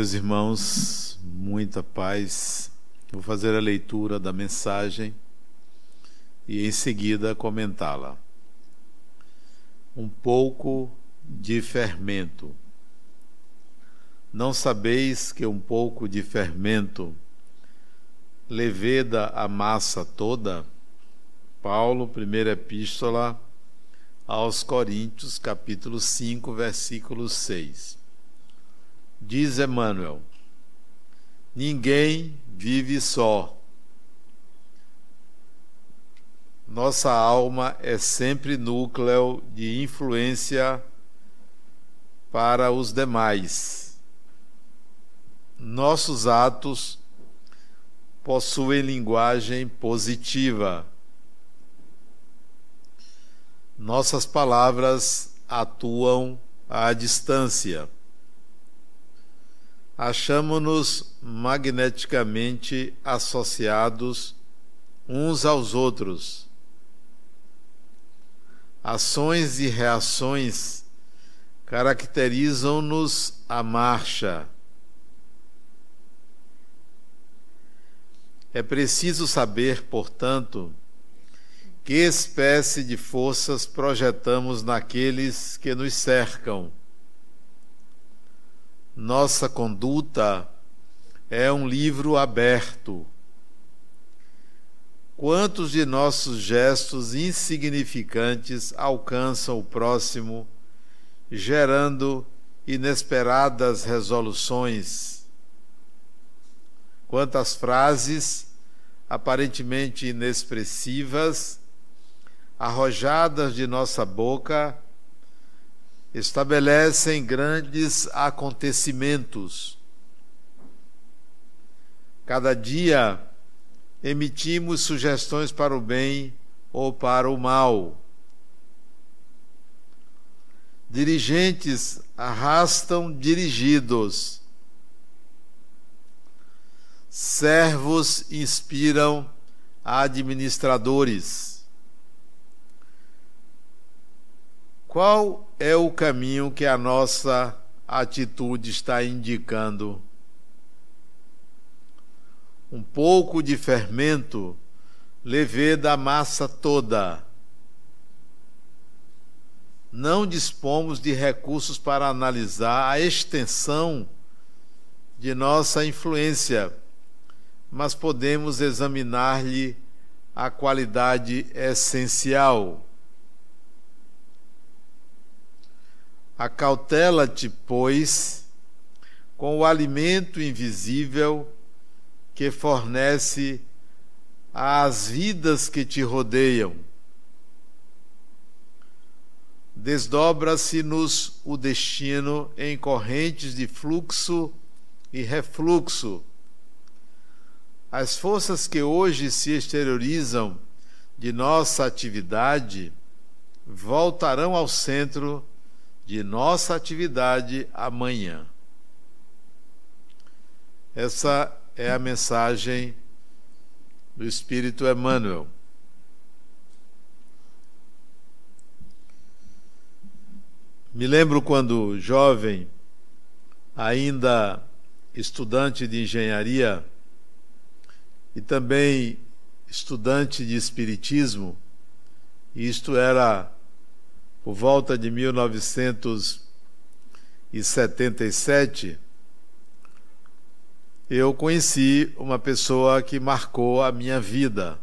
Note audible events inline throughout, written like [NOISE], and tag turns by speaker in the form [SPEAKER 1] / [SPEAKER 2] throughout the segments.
[SPEAKER 1] Meus irmãos, muita paz. Vou fazer a leitura da mensagem e em seguida comentá-la. Um pouco de fermento. Não sabeis que um pouco de fermento leveda a massa toda? Paulo, primeira epístola aos Coríntios, capítulo 5, versículo 6. Diz Emmanuel: Ninguém vive só. Nossa alma é sempre núcleo de influência para os demais. Nossos atos possuem linguagem positiva. Nossas palavras atuam à distância. Achamos-nos magneticamente associados uns aos outros. Ações e reações caracterizam-nos a marcha. É preciso saber, portanto, que espécie de forças projetamos naqueles que nos cercam. Nossa conduta é um livro aberto. Quantos de nossos gestos insignificantes alcançam o próximo, gerando inesperadas resoluções? Quantas frases aparentemente inexpressivas arrojadas de nossa boca estabelecem grandes acontecimentos. Cada dia emitimos sugestões para o bem ou para o mal. Dirigentes arrastam dirigidos. Servos inspiram administradores. Qual é o caminho que a nossa atitude está indicando? Um pouco de fermento levê da massa toda. Não dispomos de recursos para analisar a extensão de nossa influência, mas podemos examinar-lhe a qualidade essencial. Acautela-te, pois, com o alimento invisível que fornece às vidas que te rodeiam. Desdobra-se-nos o destino em correntes de fluxo e refluxo. As forças que hoje se exteriorizam de nossa atividade voltarão ao centro de nossa atividade amanhã. Essa é a mensagem do Espírito Emmanuel. Me lembro quando jovem, ainda estudante de engenharia e também estudante de espiritismo, isto era por volta de 1977, eu conheci uma pessoa que marcou a minha vida.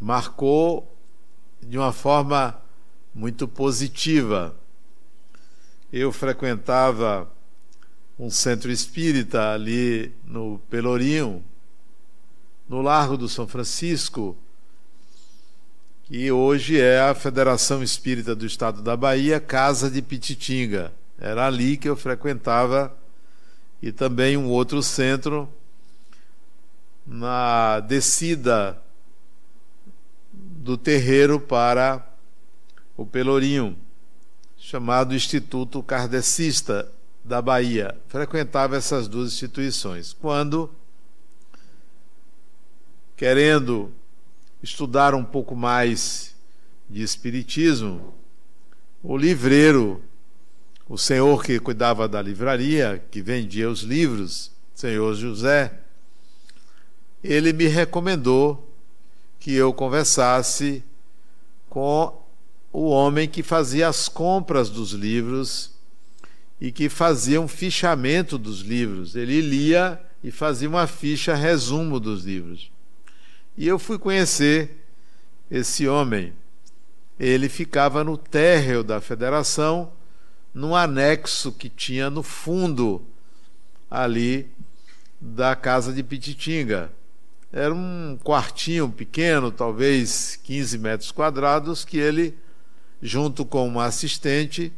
[SPEAKER 1] Marcou de uma forma muito positiva. Eu frequentava um centro espírita ali no Pelourinho, no Largo do São Francisco, que hoje é a Federação Espírita do Estado da Bahia, Casa de Pititinga. Era ali que eu frequentava e também um outro centro na descida do terreiro para o Pelourinho, chamado Instituto Kardecista da Bahia. Frequentava essas duas instituições. Quando, querendo estudar um pouco mais de Espiritismo, o livreiro o senhor que cuidava da livraria, que vendia os livros, senhor José, ele me recomendou que eu conversasse com o homem que fazia as compras dos livros e que fazia um fichamento dos livros. Ele lia e fazia uma ficha resumo dos livros. E eu fui conhecer esse homem. Ele ficava no térreo da federação, num anexo que tinha no fundo ali da casa de Pititinga. Era um quartinho pequeno, talvez 15 metros quadrados, que ele, junto com uma assistente,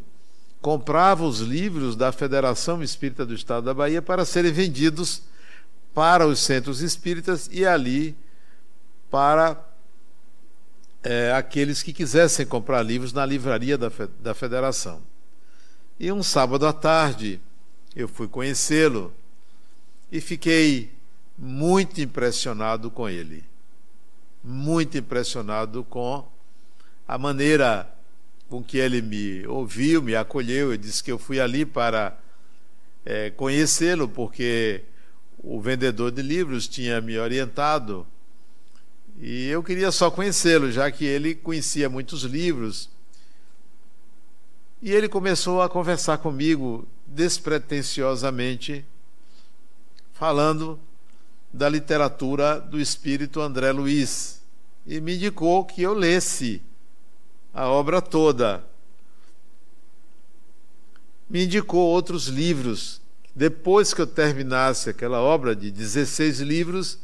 [SPEAKER 1] comprava os livros da Federação Espírita do Estado da Bahia para serem vendidos para os centros espíritas e ali para é, aqueles que quisessem comprar livros na livraria da, da Federação. E um sábado à tarde eu fui conhecê-lo e fiquei muito impressionado com ele. Muito impressionado com a maneira com que ele me ouviu, me acolheu. Eu disse que eu fui ali para é, conhecê-lo, porque o vendedor de livros tinha me orientado e eu queria só conhecê-lo, já que ele conhecia muitos livros. E ele começou a conversar comigo despretensiosamente, falando da literatura do espírito André Luiz, e me indicou que eu lesse a obra toda. Me indicou outros livros. Depois que eu terminasse aquela obra de 16 livros,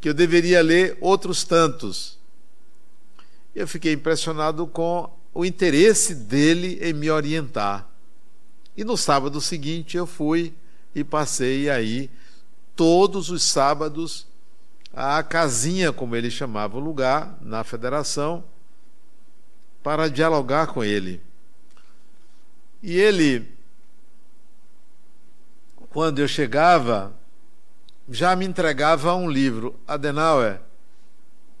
[SPEAKER 1] que eu deveria ler outros tantos. Eu fiquei impressionado com o interesse dele em me orientar. E no sábado seguinte eu fui e passei aí todos os sábados à casinha, como ele chamava o lugar, na federação, para dialogar com ele. E ele, quando eu chegava, já me entregava um livro. Adenauer,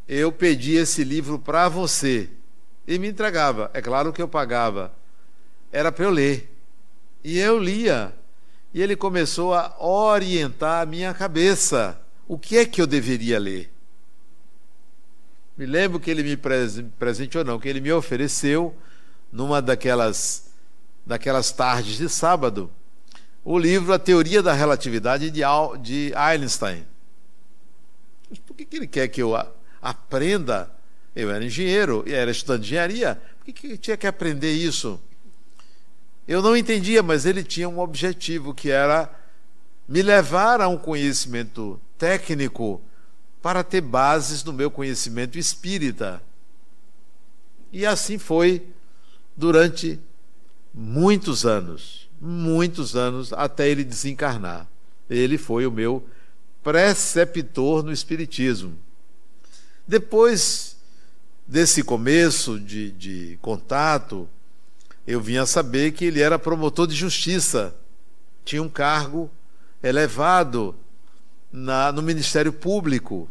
[SPEAKER 1] eu pedi esse livro para você. E me entregava. É claro que eu pagava. Era para eu ler. E eu lia. E ele começou a orientar a minha cabeça. O que é que eu deveria ler? Me lembro que ele me presenteou, não, que ele me ofereceu numa daquelas, daquelas tardes de sábado o livro A Teoria da Relatividade de, Einstein. Por que, ele quer que eu aprenda? Eu era engenheiro e era estudante de engenharia. Por que, que tinha que aprender isso? Eu não entendia, mas ele tinha um objetivo que era me levar a um conhecimento técnico para ter bases no meu conhecimento espírita. E assim foi durante muitos anos, muitos anos, até ele desencarnar. Ele foi o meu preceptor no Espiritismo. Depois desse começo de, de contato, eu vinha saber que ele era promotor de justiça, tinha um cargo elevado na, no Ministério Público.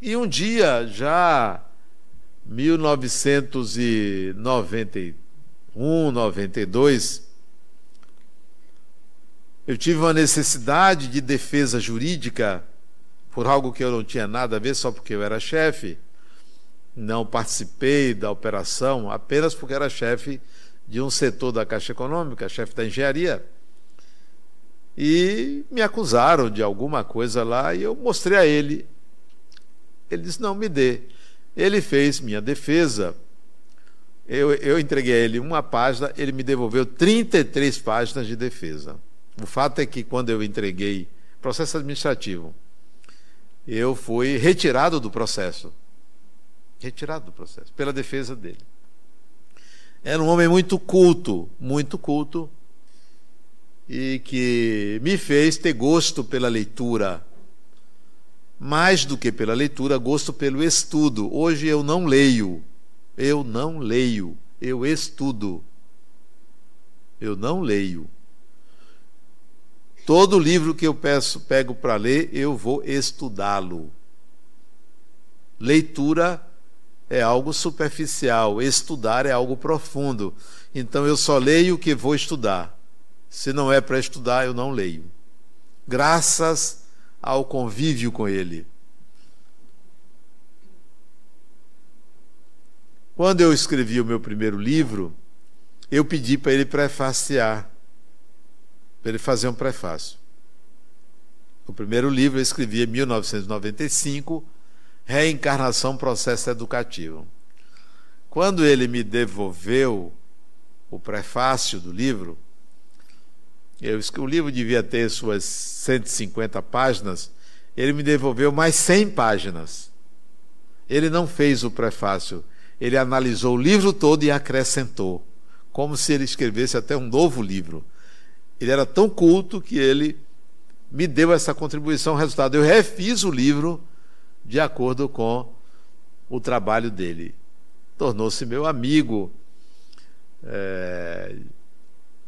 [SPEAKER 1] E um dia, já 1991, 92, eu tive uma necessidade de defesa jurídica por algo que eu não tinha nada a ver, só porque eu era chefe. Não participei da operação apenas porque era chefe de um setor da Caixa Econômica, chefe da engenharia e me acusaram de alguma coisa lá e eu mostrei a ele. Ele disse: Não, me dê. Ele fez minha defesa. Eu, eu entreguei a ele uma página, ele me devolveu 33 páginas de defesa. O fato é que quando eu entreguei processo administrativo, eu fui retirado do processo. Retirado do processo, pela defesa dele. Era um homem muito culto, muito culto, e que me fez ter gosto pela leitura. Mais do que pela leitura, gosto pelo estudo. Hoje eu não leio. Eu não leio. Eu estudo. Eu não leio. Todo livro que eu peço, pego para ler, eu vou estudá-lo. Leitura é algo superficial, estudar é algo profundo. Então eu só leio o que vou estudar. Se não é para estudar, eu não leio. Graças ao convívio com ele. Quando eu escrevi o meu primeiro livro, eu pedi para ele prefaciar, para ele fazer um prefácio. O primeiro livro eu escrevi em 1995, Reencarnação Processo Educativo. Quando ele me devolveu o prefácio do livro, eu, o livro devia ter suas 150 páginas, ele me devolveu mais 100 páginas. Ele não fez o prefácio, ele analisou o livro todo e acrescentou, como se ele escrevesse até um novo livro. Ele era tão culto que ele me deu essa contribuição, resultado. Eu refiz o livro de acordo com o trabalho dele. Tornou-se meu amigo, é,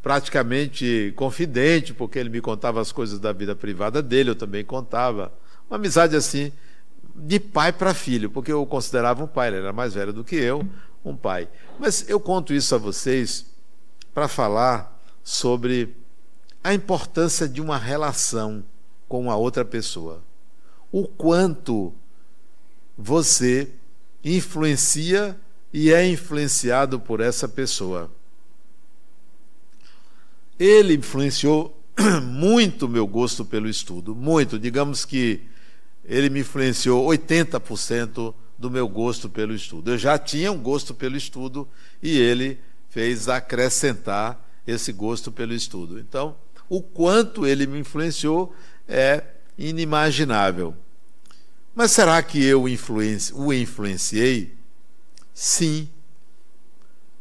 [SPEAKER 1] praticamente confidente, porque ele me contava as coisas da vida privada dele, eu também contava. Uma amizade assim, de pai para filho, porque eu o considerava um pai, ele era mais velho do que eu, um pai. Mas eu conto isso a vocês para falar sobre a importância de uma relação com uma outra pessoa. O quanto você influencia e é influenciado por essa pessoa. Ele influenciou [CLEARS THROAT] muito meu gosto pelo estudo, muito. Digamos que ele me influenciou 80% do meu gosto pelo estudo. Eu já tinha um gosto pelo estudo e ele fez acrescentar esse gosto pelo estudo. Então, o quanto ele me influenciou é inimaginável. Mas será que eu o influenciei? Sim.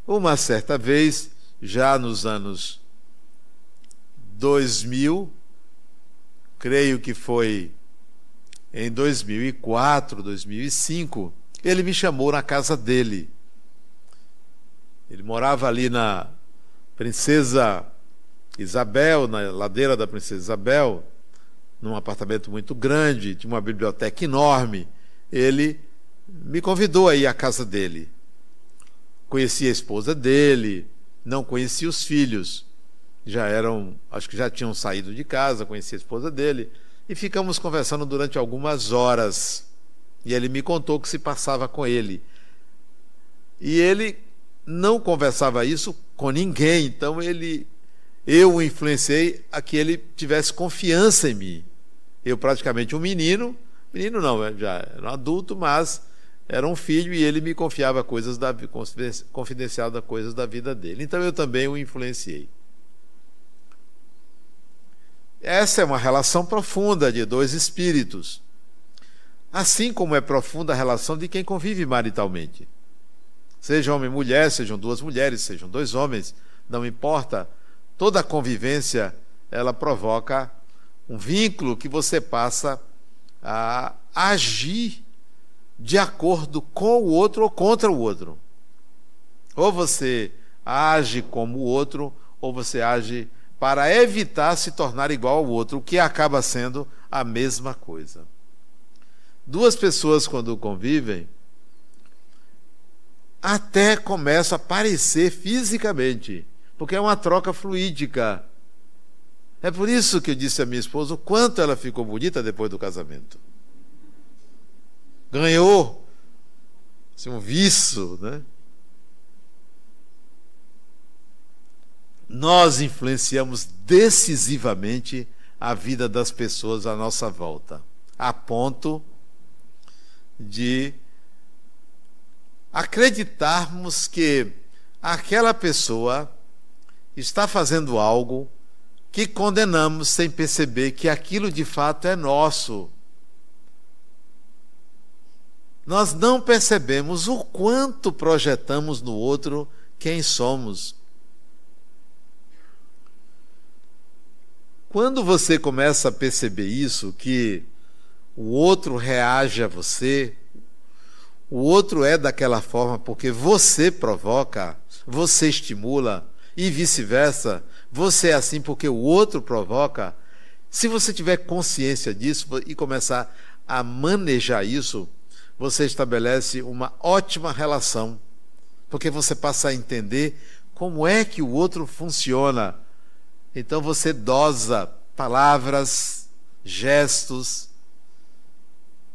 [SPEAKER 1] Uma certa vez, já nos anos 2000, creio que foi em 2004, 2005, ele me chamou na casa dele. Ele morava ali na Princesa Isabel, na ladeira da Princesa Isabel, num apartamento muito grande, tinha uma biblioteca enorme. Ele me convidou a ir à casa dele. Conheci a esposa dele, não conheci os filhos já eram, acho que já tinham saído de casa, conheci a esposa dele, e ficamos conversando durante algumas horas. E ele me contou o que se passava com ele. E ele não conversava isso com ninguém, então ele eu o influenciei a que ele tivesse confiança em mim. Eu praticamente um menino, menino não, já era um adulto, mas era um filho e ele me confiava coisas da confidencial da coisas da vida dele. Então eu também o influenciei. Essa é uma relação profunda de dois espíritos. Assim como é profunda a relação de quem convive maritalmente. Seja homem e mulher, sejam duas mulheres, sejam dois homens, não importa. Toda a convivência ela provoca um vínculo que você passa a agir de acordo com o outro ou contra o outro. Ou você age como o outro, ou você age para evitar se tornar igual ao outro, o que acaba sendo a mesma coisa. Duas pessoas, quando convivem, até começam a parecer fisicamente, porque é uma troca fluídica. É por isso que eu disse à minha esposa o quanto ela ficou bonita depois do casamento. Ganhou assim, um viço, né? Nós influenciamos decisivamente a vida das pessoas à nossa volta, a ponto de acreditarmos que aquela pessoa está fazendo algo que condenamos sem perceber que aquilo de fato é nosso. Nós não percebemos o quanto projetamos no outro quem somos. Quando você começa a perceber isso, que o outro reage a você, o outro é daquela forma porque você provoca, você estimula e vice-versa, você é assim porque o outro provoca. Se você tiver consciência disso e começar a manejar isso, você estabelece uma ótima relação, porque você passa a entender como é que o outro funciona. Então você dosa palavras, gestos,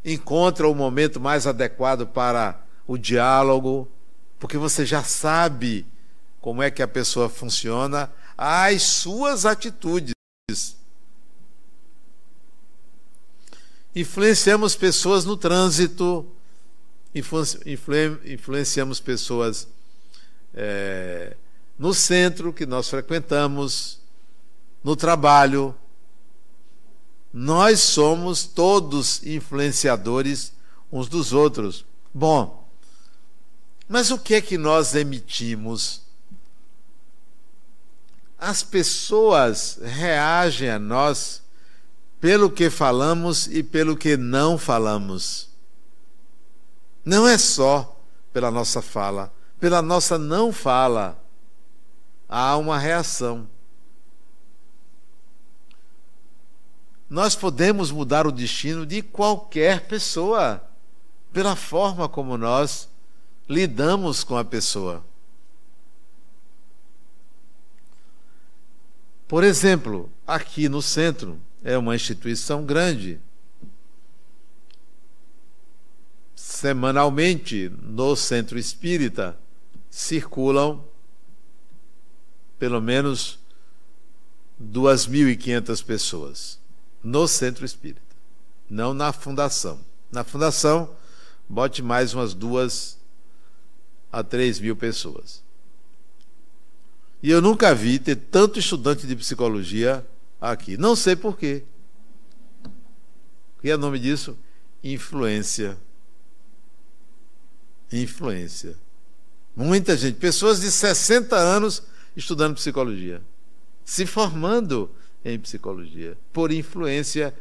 [SPEAKER 1] encontra o momento mais adequado para o diálogo, porque você já sabe como é que a pessoa funciona, as suas atitudes. Influenciamos pessoas no trânsito, influenciamos pessoas é, no centro que nós frequentamos, no trabalho. Nós somos todos influenciadores uns dos outros. Bom, mas o que é que nós emitimos? As pessoas reagem a nós pelo que falamos e pelo que não falamos. Não é só pela nossa fala, pela nossa não fala há uma reação. Nós podemos mudar o destino de qualquer pessoa pela forma como nós lidamos com a pessoa. Por exemplo, aqui no centro, é uma instituição grande. Semanalmente, no centro espírita, circulam pelo menos 2.500 pessoas no centro espírita, não na fundação. Na fundação, bote mais umas duas a três mil pessoas. E eu nunca vi ter tanto estudante de psicologia aqui. Não sei porquê. Que é nome disso? Influência. Influência. Muita gente, pessoas de 60 anos estudando psicologia, se formando em psicologia, por influência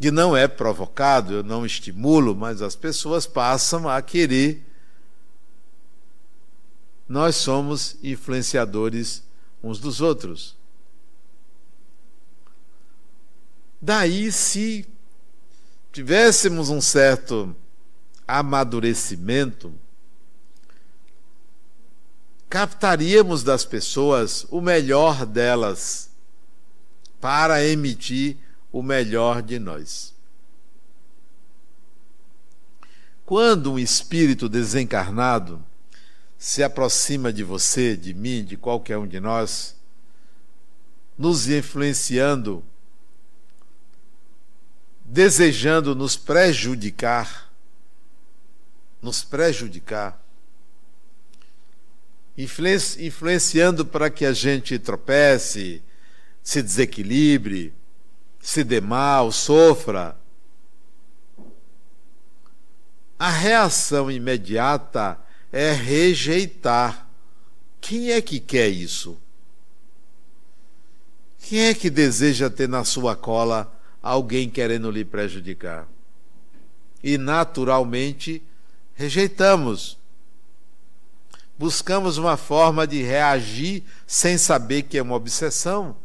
[SPEAKER 1] que não é provocado, eu não estimulo, mas as pessoas passam a querer. Nós somos influenciadores uns dos outros. Daí, se tivéssemos um certo amadurecimento, captaríamos das pessoas o melhor delas para emitir o melhor de nós. Quando um espírito desencarnado se aproxima de você, de mim, de qualquer um de nós, nos influenciando, desejando nos prejudicar, nos prejudicar, influenciando para que a gente tropece, se desequilibre, se dê mal, sofra. A reação imediata é rejeitar. Quem é que quer isso? Quem é que deseja ter na sua cola alguém querendo lhe prejudicar? E naturalmente rejeitamos. Buscamos uma forma de reagir sem saber que é uma obsessão.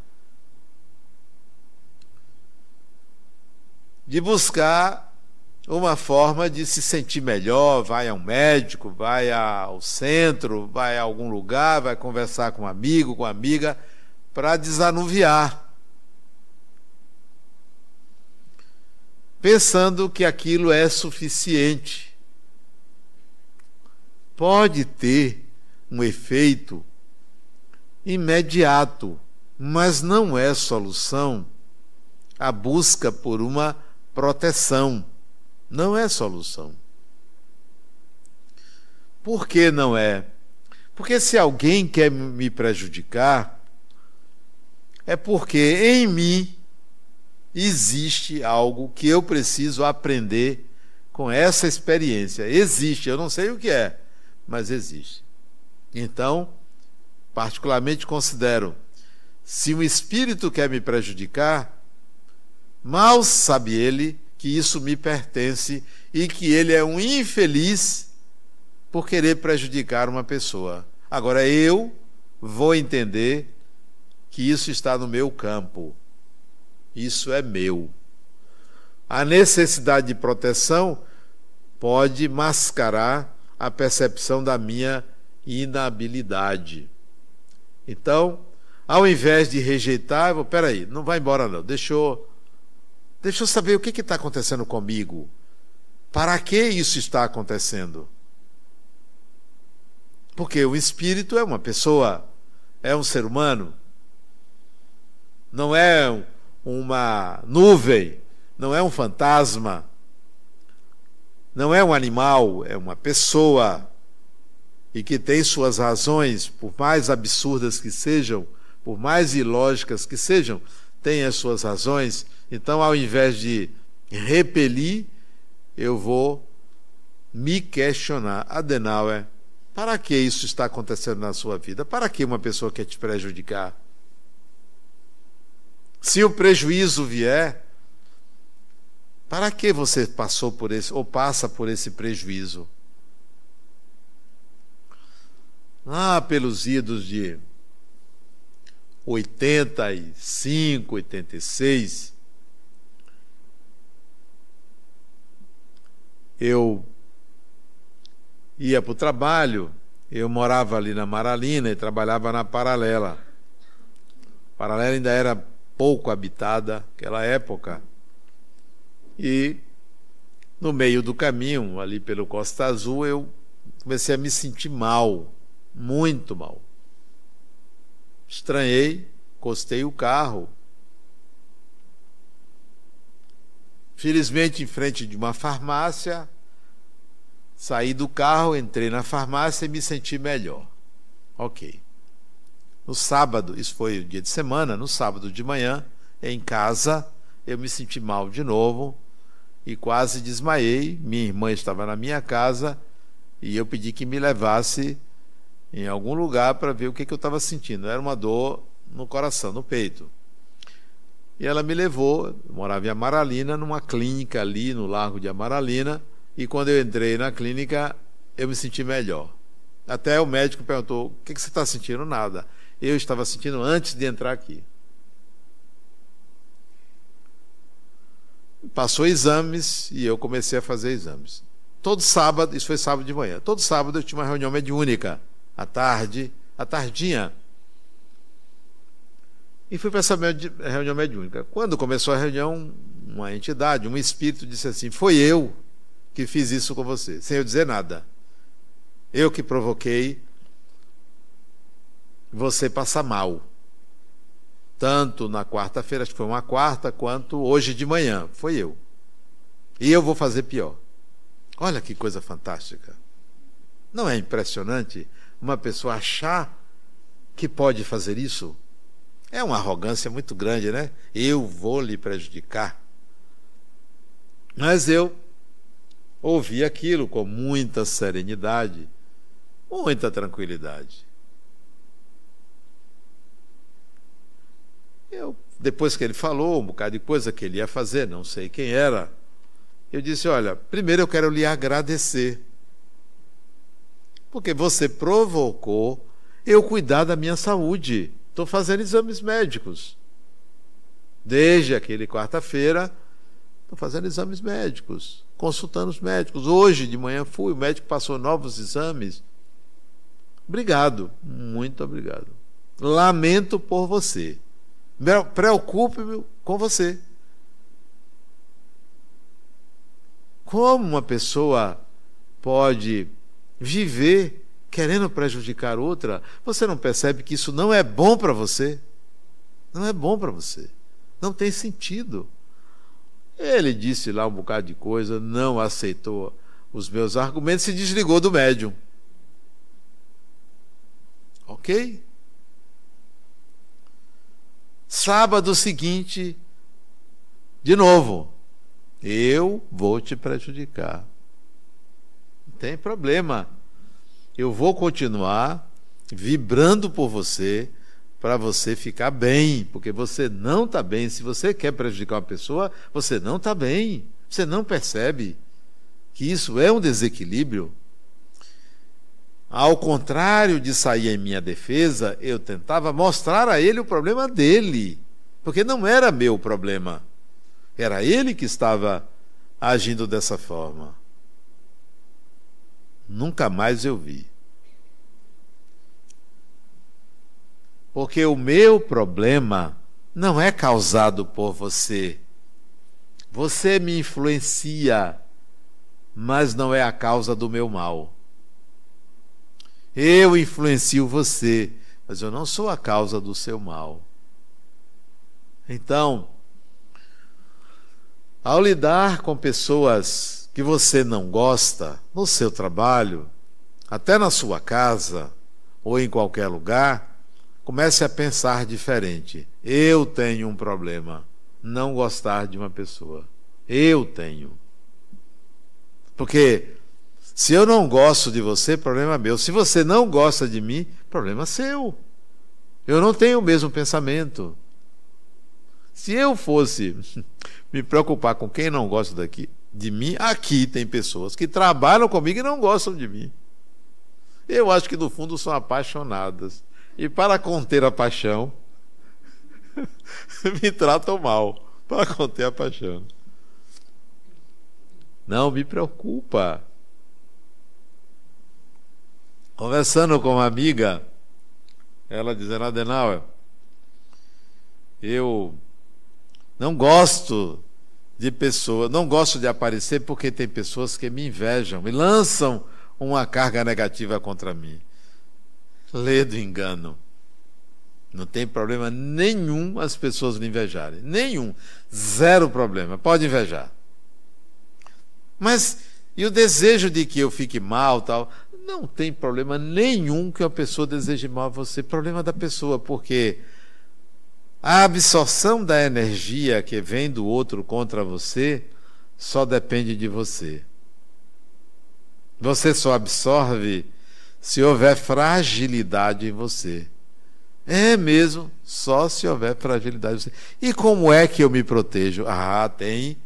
[SPEAKER 1] De buscar uma forma de se sentir melhor, vai a um médico, vai ao centro, vai a algum lugar, vai conversar com um amigo, com uma amiga, para desanuviar. Pensando que aquilo é suficiente. Pode ter um efeito imediato, mas não é solução a busca por uma proteção não é solução. Por que não é? Porque se alguém quer me prejudicar, é porque em mim existe algo que eu preciso aprender com essa experiência. Existe, eu não sei o que é, mas existe. Então, particularmente considero, se um espírito quer me prejudicar, mal sabe ele que isso me pertence e que ele é um infeliz por querer prejudicar uma pessoa. Agora eu vou entender que isso está no meu campo. Isso é meu. A necessidade de proteção pode mascarar a percepção da minha inabilidade. Então, ao invés de rejeitar, eu vou, peraí, não vai embora não, deixa eu, deixa eu saber o que está acontecendo comigo. Para que isso está acontecendo? Porque o espírito é uma pessoa, é um ser humano, não é uma nuvem, não é um fantasma, não é um animal, é uma pessoa e que tem suas razões, por mais absurdas que sejam, por mais ilógicas que sejam, tem as suas razões. Então, ao invés de repelir, eu vou me questionar. Adenauer, para que isso está acontecendo na sua vida? Para que uma pessoa quer te prejudicar? Se o prejuízo vier, para que você passou por esse ou passa por esse prejuízo? Lá pelos idos de 85, 86, eu ia para o trabalho, eu morava ali na Maralina e trabalhava na Paralela. Paralela ainda era pouco habitada naquela época. E no meio do caminho, ali pelo Costa Azul, eu comecei a me sentir mal, muito mal. Estranhei, costei o carro. Felizmente, em frente de uma farmácia, saí do carro, entrei na farmácia e me senti melhor. Ok. No sábado, isso foi o dia de semana, no sábado de manhã, em casa, eu me senti mal de novo e quase desmaiei. Minha irmã estava na minha casa e eu pedi que me levasse em algum lugar para ver o que, que eu estava sentindo. Era uma dor no coração, no peito. E ela me levou, morava em Amaralina, numa clínica ali no Largo de Amaralina, e quando eu entrei na clínica, eu me senti melhor. Até o médico perguntou: o que, que você está sentindo? Nada. Eu estava sentindo antes de entrar aqui. Passou exames e eu comecei a fazer exames. Todo sábado, isso foi sábado de manhã, todo sábado eu tinha uma reunião mediúnica, à tarde, à tardinha. E fui para essa reunião mediúnica. Quando começou a reunião, uma entidade, um espírito disse assim: Foi eu que fiz isso com você, sem eu dizer nada. Eu que provoquei você passar mal tanto na quarta-feira, acho que foi uma quarta, quanto hoje de manhã. Foi eu. E eu vou fazer pior. Olha que coisa fantástica. Não é impressionante uma pessoa achar que pode fazer isso? É uma arrogância muito grande, né? Eu vou lhe prejudicar. Mas eu ouvi aquilo com muita serenidade, muita tranquilidade. Eu, depois que ele falou um bocado de coisa que ele ia fazer, não sei quem era, eu disse: Olha, primeiro eu quero lhe agradecer, porque você provocou eu cuidar da minha saúde. Estou fazendo exames médicos. Desde aquele quarta-feira, estou fazendo exames médicos, consultando os médicos. Hoje de manhã fui, o médico passou novos exames. Obrigado, muito obrigado. Lamento por você. Preocupe-me com você. Como uma pessoa pode viver querendo prejudicar outra? Você não percebe que isso não é bom para você? Não é bom para você. Não tem sentido. Ele disse lá um bocado de coisa, não aceitou os meus argumentos e desligou do médium. Ok? Sábado seguinte, de novo, eu vou te prejudicar. Não tem problema. Eu vou continuar vibrando por você para você ficar bem, porque você não está bem. Se você quer prejudicar uma pessoa, você não está bem. Você não percebe que isso é um desequilíbrio. Ao contrário de sair em minha defesa, eu tentava mostrar a ele o problema dele, porque não era meu problema. Era ele que estava agindo dessa forma. Nunca mais eu vi. Porque o meu problema não é causado por você. Você me influencia, mas não é a causa do meu mal. Eu influencio você, mas eu não sou a causa do seu mal. Então, ao lidar com pessoas que você não gosta, no seu trabalho, até na sua casa ou em qualquer lugar, comece a pensar diferente. Eu tenho um problema, não gostar de uma pessoa. Eu tenho. Porque se eu não gosto de você, problema meu. Se você não gosta de mim, problema seu. Eu não tenho o mesmo pensamento. Se eu fosse [LAUGHS] me preocupar com quem não gosta daqui, de mim, aqui tem pessoas que trabalham comigo e não gostam de mim. Eu acho que no fundo são apaixonadas. E para conter a paixão, [LAUGHS] me tratam mal. Para conter a paixão. Não me preocupa. Conversando com uma amiga, ela dizendo, Adenauer, eu não gosto de pessoas, não gosto de aparecer porque tem pessoas que me invejam e lançam uma carga negativa contra mim. Lê do engano. Não tem problema nenhum as pessoas me invejarem. Nenhum. Zero problema. Pode invejar. Mas e o desejo de que eu fique mal, tal? Não tem problema nenhum que uma pessoa deseje mal a você. Problema da pessoa, porque a absorção da energia que vem do outro contra você só depende de você. Você só absorve se houver fragilidade em você. É mesmo, só se houver fragilidade em você. E como é que eu me protejo? Ah, tem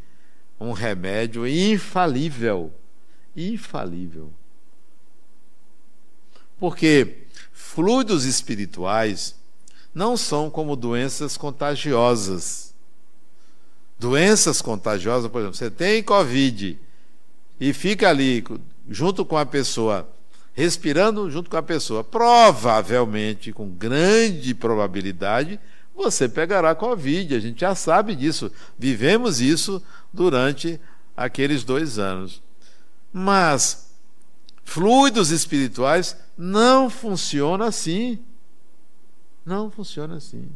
[SPEAKER 1] um remédio infalível. Infalível. Porque fluidos espirituais não são como doenças contagiosas. Doenças contagiosas, por exemplo, você tem Covid e fica ali junto com a pessoa, respirando junto com a pessoa, provavelmente, com grande probabilidade, você pegará Covid. A gente já sabe disso. Vivemos isso durante aqueles dois anos. Mas fluidos espirituais não funcionam assim. Não funciona assim.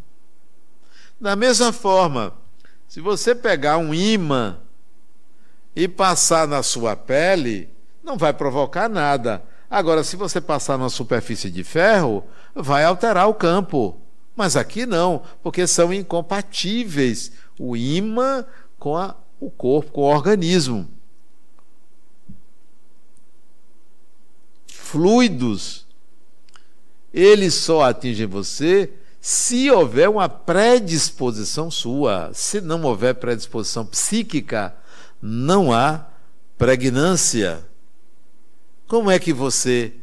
[SPEAKER 1] Da mesma forma, se você pegar um imã e passar na sua pele, não vai provocar nada. Agora, se você passar na superfície de ferro, vai alterar o campo. Mas aqui não, porque são incompatíveis o imã com a, o corpo, com o organismo. Fluidos eles só atingem você se houver uma predisposição sua. Se não houver predisposição psíquica, não há pregnância. Como é que você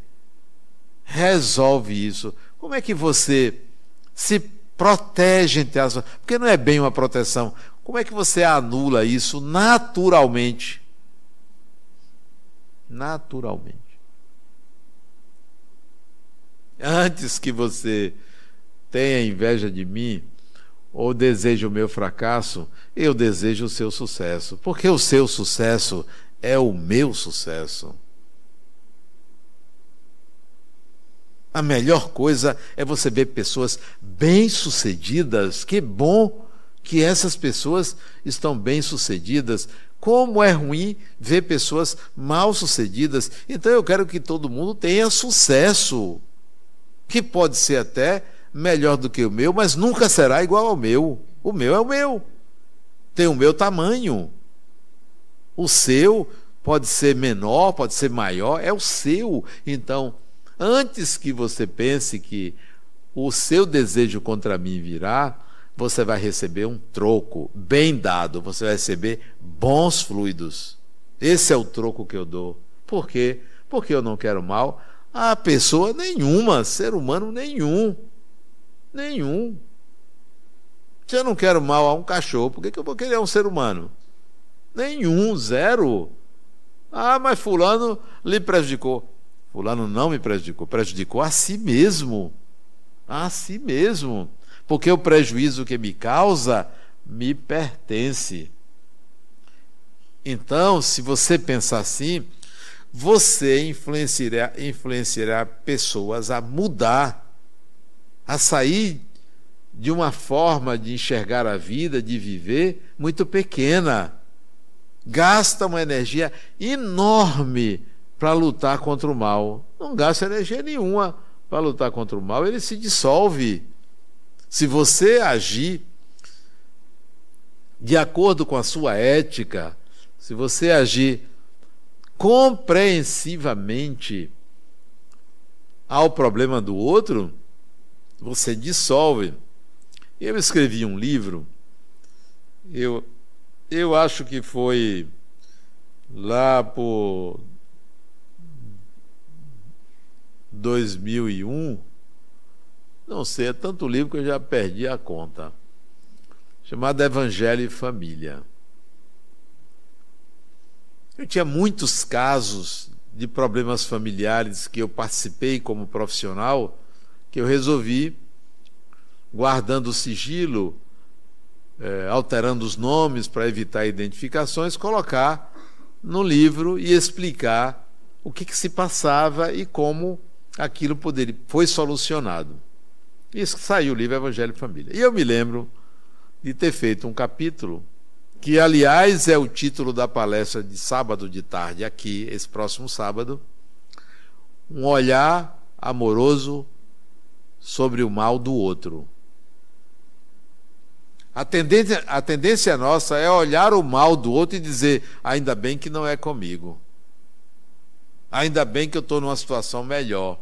[SPEAKER 1] resolve isso? Como é que você se protege entre as. Porque não é bem uma proteção. Como é que você anula isso naturalmente? Naturalmente. Antes que você tenha inveja de mim ou deseje o meu fracasso, eu desejo o seu sucesso, porque o seu sucesso é o meu sucesso. A melhor coisa é você ver pessoas bem-sucedidas. Que bom que essas pessoas estão bem-sucedidas. Como é ruim ver pessoas mal-sucedidas. Então eu quero que todo mundo tenha sucesso que pode ser até melhor do que o meu, mas nunca será igual ao meu. O meu é o meu. Tem o meu tamanho. O seu pode ser menor, pode ser maior, é o seu. Então, antes que você pense que o seu desejo contra mim virá, você vai receber um troco bem dado, você vai receber bons fluidos. Esse é o troco que eu dou. Por quê? Porque eu não quero mal a pessoa nenhuma, ser humano nenhum. Nenhum. Se eu não quero mal a um cachorro, por que, que eu vou querer um ser humano? Nenhum, zero. Ah, mas fulano lhe prejudicou. Fulano não me prejudicou, prejudicou a si mesmo. A si mesmo. Porque o prejuízo que me causa me pertence. Então, se você pensar assim, você influenciará, influenciará pessoas a mudar, a sair de uma forma de enxergar a vida, de viver, muito pequena. Gasta uma energia enorme para lutar contra o mal. Não gasta energia nenhuma para lutar contra o mal, ele se dissolve. Se você agir de acordo com a sua ética, se você agir compreensivamente ao problema do outro, você dissolve. Eu escrevi um livro, eu, eu acho que foi lá por 2001, não sei, é tanto livro que eu já perdi a conta, chamado Evangelho e Família. Eu tinha muitos casos de problemas familiares que eu participei como profissional, que eu resolvi, guardando o sigilo, é, alterando os nomes para evitar identificações, colocar no livro e explicar o que, que se passava e como aquilo poderia, foi solucionado. Isso saiu o livro Evangelho e Família. E eu me lembro de ter feito um capítulo que aliás é o título da palestra de sábado de tarde aqui, esse próximo sábado, um olhar amoroso sobre o mal do outro. A tendência, a tendência nossa é olhar o mal do outro e dizer: ainda bem que não é comigo. Ainda bem que eu estou numa situação melhor.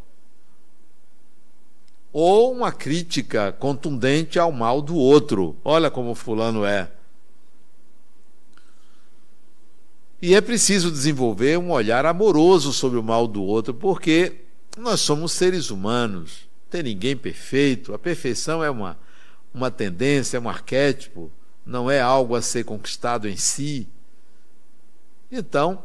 [SPEAKER 1] Ou uma crítica contundente ao mal do outro. Olha como Fulano é. E é preciso desenvolver um olhar amoroso sobre o mal do outro, porque nós somos seres humanos, não tem ninguém perfeito, a perfeição é uma, uma tendência, é um arquétipo, não é algo a ser conquistado em si. Então,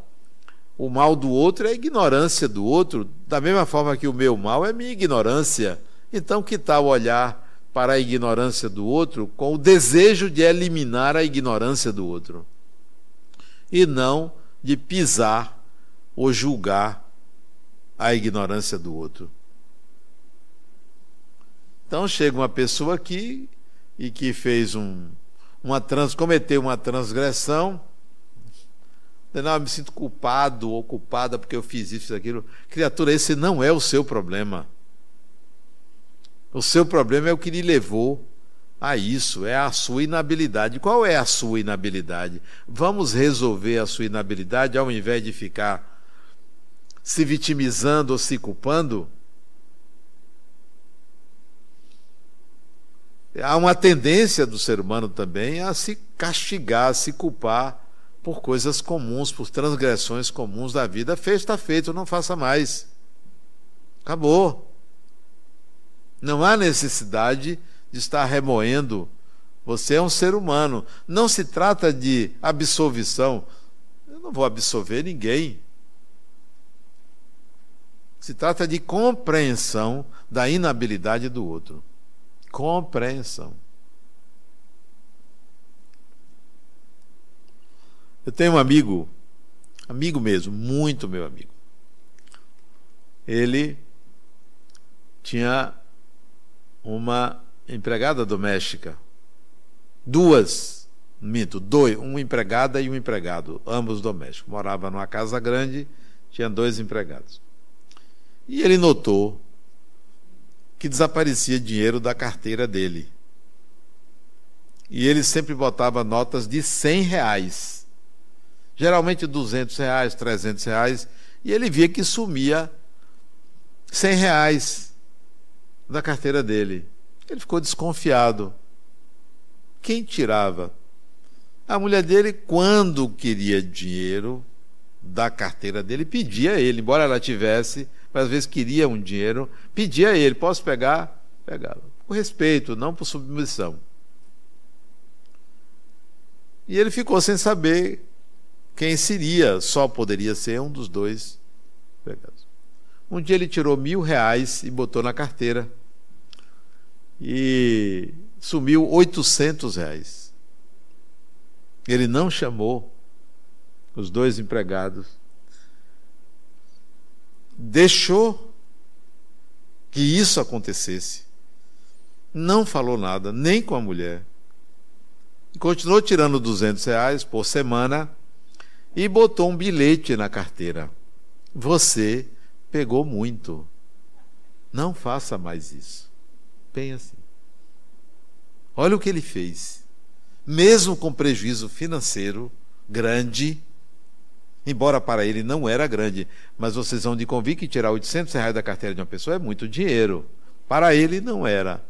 [SPEAKER 1] o mal do outro é a ignorância do outro, da mesma forma que o meu mal é minha ignorância. Então, que tal olhar para a ignorância do outro com o desejo de eliminar a ignorância do outro? e não de pisar ou julgar a ignorância do outro. Então chega uma pessoa aqui e que fez um, uma trans, cometeu uma transgressão, não, eu me sinto culpado ou culpada porque eu fiz isso aquilo. Criatura, esse não é o seu problema. O seu problema é o que lhe levou a isso, é a sua inabilidade. Qual é a sua inabilidade? Vamos resolver a sua inabilidade ao invés de ficar se vitimizando ou se culpando? Há uma tendência do ser humano também a se castigar, a se culpar por coisas comuns, por transgressões comuns da vida. Fez, está feito, não faça mais. Acabou. Não há necessidade de estar remoendo. Você é um ser humano. Não se trata de absolvição. Eu não vou absolver ninguém. Se trata de compreensão da inabilidade do outro. Compreensão. Eu tenho um amigo, amigo mesmo, muito meu amigo. Ele tinha uma empregada doméstica. Duas, minto, dois, uma empregada e um empregado, ambos domésticos. Morava numa casa grande, tinha dois empregados. E ele notou que desaparecia dinheiro da carteira dele. E ele sempre botava notas de 100 reais. Geralmente 200 reais, 300 reais. E ele via que sumia 100 reais da carteira dele. Ele ficou desconfiado. Quem tirava? A mulher dele, quando queria dinheiro da carteira dele, pedia a ele, embora ela tivesse, mas às vezes queria um dinheiro, pedia a ele: posso pegar? Pegava. Por respeito, não por submissão. E ele ficou sem saber quem seria, só poderia ser um dos dois pegados. Um dia ele tirou mil reais e botou na carteira. E sumiu 800 reais. Ele não chamou os dois empregados. Deixou que isso acontecesse. Não falou nada, nem com a mulher. Continuou tirando 200 reais por semana e botou um bilhete na carteira. Você pegou muito. Não faça mais isso. Assim. Olha o que ele fez. Mesmo com prejuízo financeiro grande, embora para ele não era grande, mas vocês vão de convir que tirar 800 reais da carteira de uma pessoa é muito dinheiro. Para ele não era.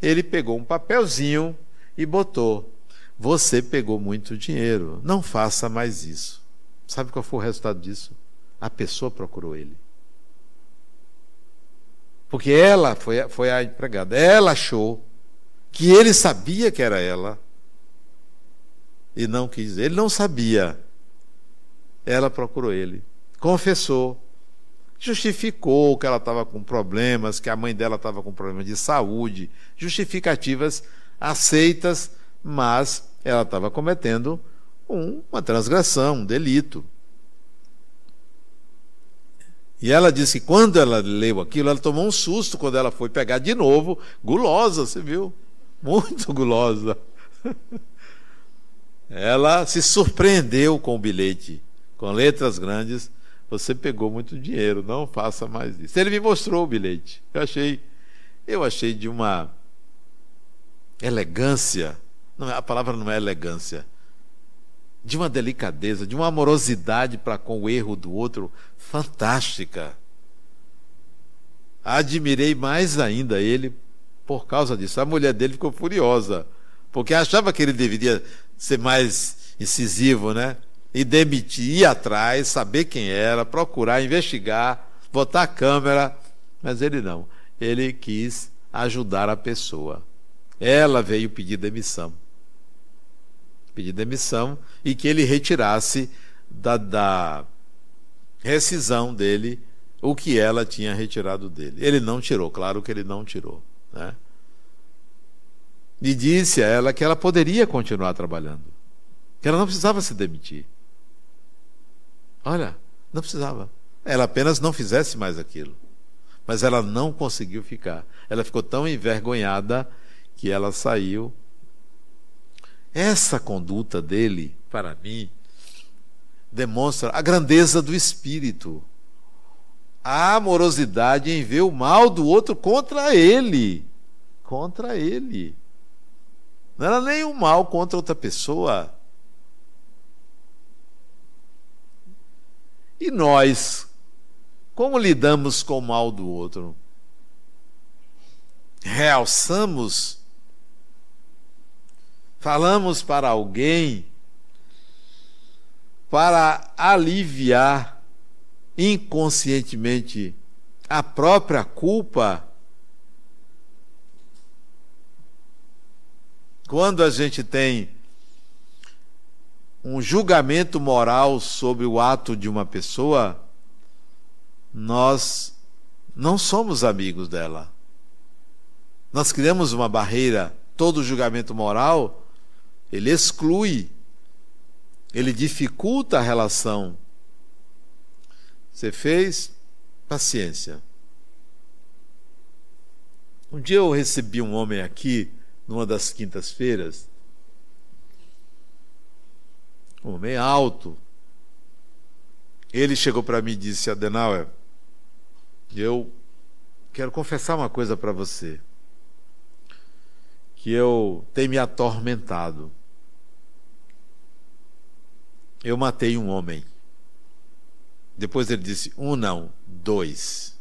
[SPEAKER 1] Ele pegou um papelzinho e botou. Você pegou muito dinheiro. Não faça mais isso. Sabe qual foi o resultado disso? A pessoa procurou ele. Porque ela foi, foi a empregada. Ela achou que ele sabia que era ela e não quis. Ele não sabia. Ela procurou ele, confessou, justificou que ela estava com problemas, que a mãe dela estava com problemas de saúde, justificativas aceitas, mas ela estava cometendo um, uma transgressão, um delito. E ela disse que quando ela leu aquilo, ela tomou um susto quando ela foi pegar de novo, gulosa, você viu? muito gulosa. [LAUGHS] Ela se surpreendeu com o bilhete, com letras grandes. Você pegou muito dinheiro, não faça mais isso. Ele me mostrou o bilhete. Eu achei, eu achei de uma elegância. Não, a palavra não é elegância. De uma delicadeza, de uma amorosidade para com o erro do outro fantástica. Admirei mais ainda ele por causa disso. A mulher dele ficou furiosa, porque achava que ele deveria ser mais incisivo, né? E demitir, ir atrás, saber quem era, procurar, investigar, botar a câmera. Mas ele não. Ele quis ajudar a pessoa. Ela veio pedir demissão. Pedir demissão e que ele retirasse da, da rescisão dele o que ela tinha retirado dele. Ele não tirou, claro que ele não tirou. Né? E disse a ela que ela poderia continuar trabalhando, que ela não precisava se demitir. Olha, não precisava. Ela apenas não fizesse mais aquilo. Mas ela não conseguiu ficar. Ela ficou tão envergonhada que ela saiu. Essa conduta dele, para mim, demonstra a grandeza do espírito a amorosidade em ver o mal do outro contra ele. Contra ele. Não era nem o mal contra outra pessoa. E nós, como lidamos com o mal do outro? Realçamos? Falamos para alguém para aliviar inconscientemente a própria culpa, quando a gente tem um julgamento moral sobre o ato de uma pessoa, nós não somos amigos dela. Nós criamos uma barreira. Todo julgamento moral, ele exclui, ele dificulta a relação você fez? Paciência. Um dia eu recebi um homem aqui, numa das quintas-feiras, um homem alto. Ele chegou para mim e disse: Adenauer, eu quero confessar uma coisa para você. Que eu tenho me atormentado. Eu matei um homem. Depois ele disse: um não, dois.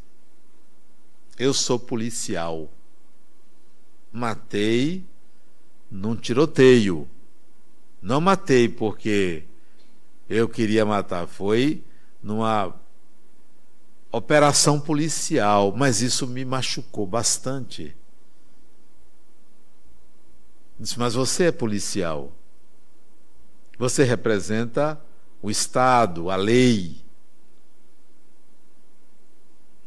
[SPEAKER 1] Eu sou policial. Matei num tiroteio. Não matei porque eu queria matar, foi numa operação policial, mas isso me machucou bastante. Disse, mas você é policial. Você representa o Estado, a lei.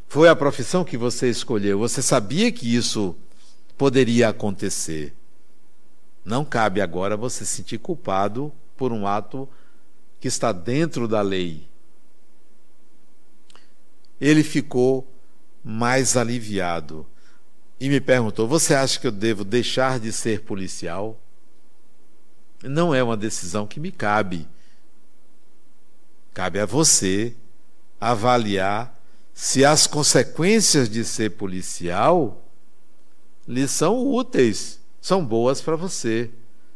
[SPEAKER 1] Foi a profissão que você escolheu. Você sabia que isso poderia acontecer. Não cabe agora você se sentir culpado por um ato que está dentro da lei. Ele ficou mais aliviado e me perguntou: Você acha que eu devo deixar de ser policial? Não é uma decisão que me cabe. Cabe a você avaliar se as consequências de ser policial lhe são úteis, são boas para você.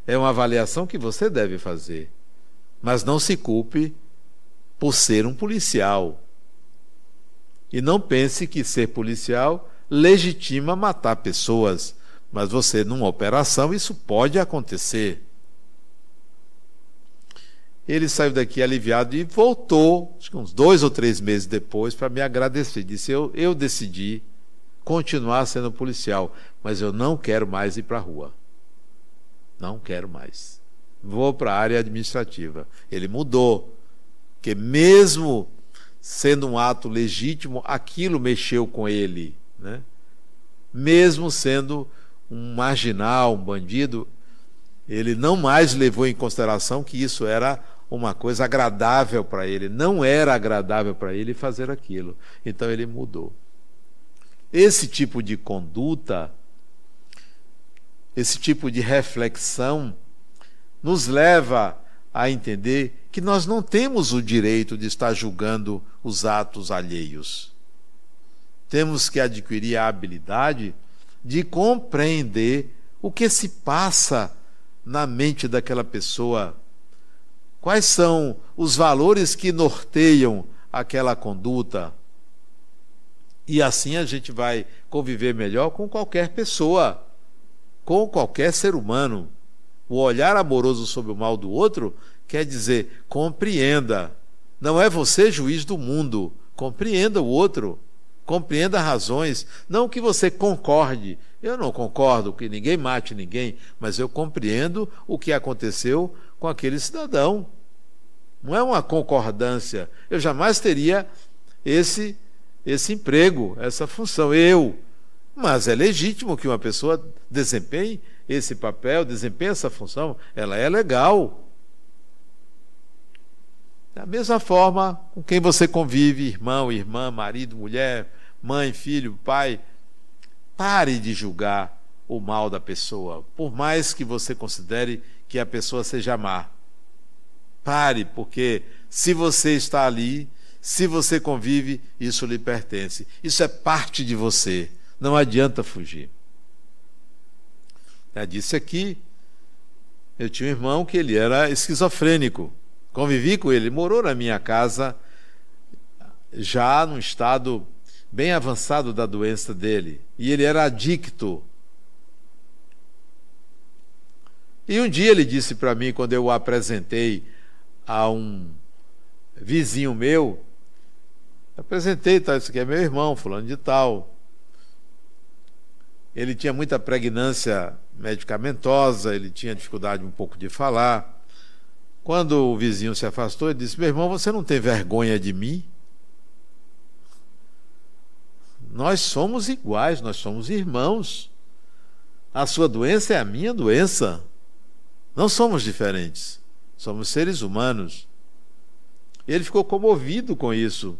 [SPEAKER 1] É uma avaliação que você deve fazer. Mas não se culpe por ser um policial. E não pense que ser policial legitima matar pessoas. Mas você, numa operação, isso pode acontecer. Ele saiu daqui aliviado e voltou, acho que uns dois ou três meses depois, para me agradecer. Disse: eu, eu decidi continuar sendo policial, mas eu não quero mais ir para a rua. Não quero mais. Vou para a área administrativa. Ele mudou, porque mesmo sendo um ato legítimo, aquilo mexeu com ele, né? Mesmo sendo um marginal, um bandido, ele não mais levou em consideração que isso era uma coisa agradável para ele. Não era agradável para ele fazer aquilo. Então ele mudou. Esse tipo de conduta, esse tipo de reflexão, nos leva a entender que nós não temos o direito de estar julgando os atos alheios. Temos que adquirir a habilidade de compreender o que se passa na mente daquela pessoa. Quais são os valores que norteiam aquela conduta? E assim a gente vai conviver melhor com qualquer pessoa, com qualquer ser humano. O olhar amoroso sobre o mal do outro quer dizer compreenda. Não é você juiz do mundo. Compreenda o outro. Compreenda razões. Não que você concorde. Eu não concordo que ninguém mate ninguém, mas eu compreendo o que aconteceu com aquele cidadão. Não é uma concordância. Eu jamais teria esse esse emprego, essa função. Eu. Mas é legítimo que uma pessoa desempenhe esse papel, desempenhe essa função. Ela é legal. Da mesma forma com quem você convive, irmão, irmã, marido, mulher, mãe, filho, pai, pare de julgar o mal da pessoa, por mais que você considere que a pessoa seja má. Pare, porque se você está ali, se você convive, isso lhe pertence. Isso é parte de você. Não adianta fugir. Já disse aqui, eu tinha um irmão que ele era esquizofrênico. Convivi com ele, morou na minha casa já num estado bem avançado da doença dele. E ele era adicto. E um dia ele disse para mim, quando eu o apresentei a um vizinho meu, Apresentei, tá, isso aqui é meu irmão, fulano de tal. Ele tinha muita pregnância medicamentosa, ele tinha dificuldade um pouco de falar. Quando o vizinho se afastou, ele disse: Meu irmão, você não tem vergonha de mim? Nós somos iguais, nós somos irmãos. A sua doença é a minha doença. Não somos diferentes. Somos seres humanos. Ele ficou comovido com isso.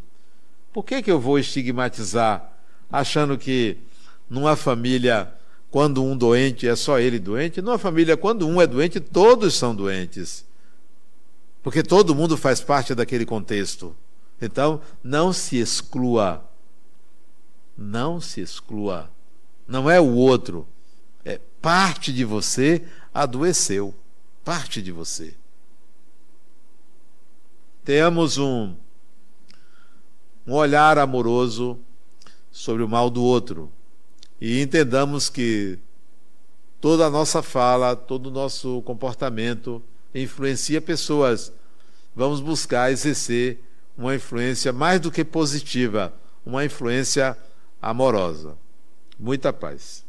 [SPEAKER 1] Por que, que eu vou estigmatizar, achando que numa família, quando um doente é só ele doente? Numa família, quando um é doente, todos são doentes. Porque todo mundo faz parte daquele contexto. Então, não se exclua. Não se exclua. Não é o outro. É parte de você adoeceu. Parte de você. Tenhamos um um olhar amoroso sobre o mal do outro. E entendamos que toda a nossa fala, todo o nosso comportamento influencia pessoas. Vamos buscar exercer uma influência mais do que positiva, uma influência amorosa. Muita paz.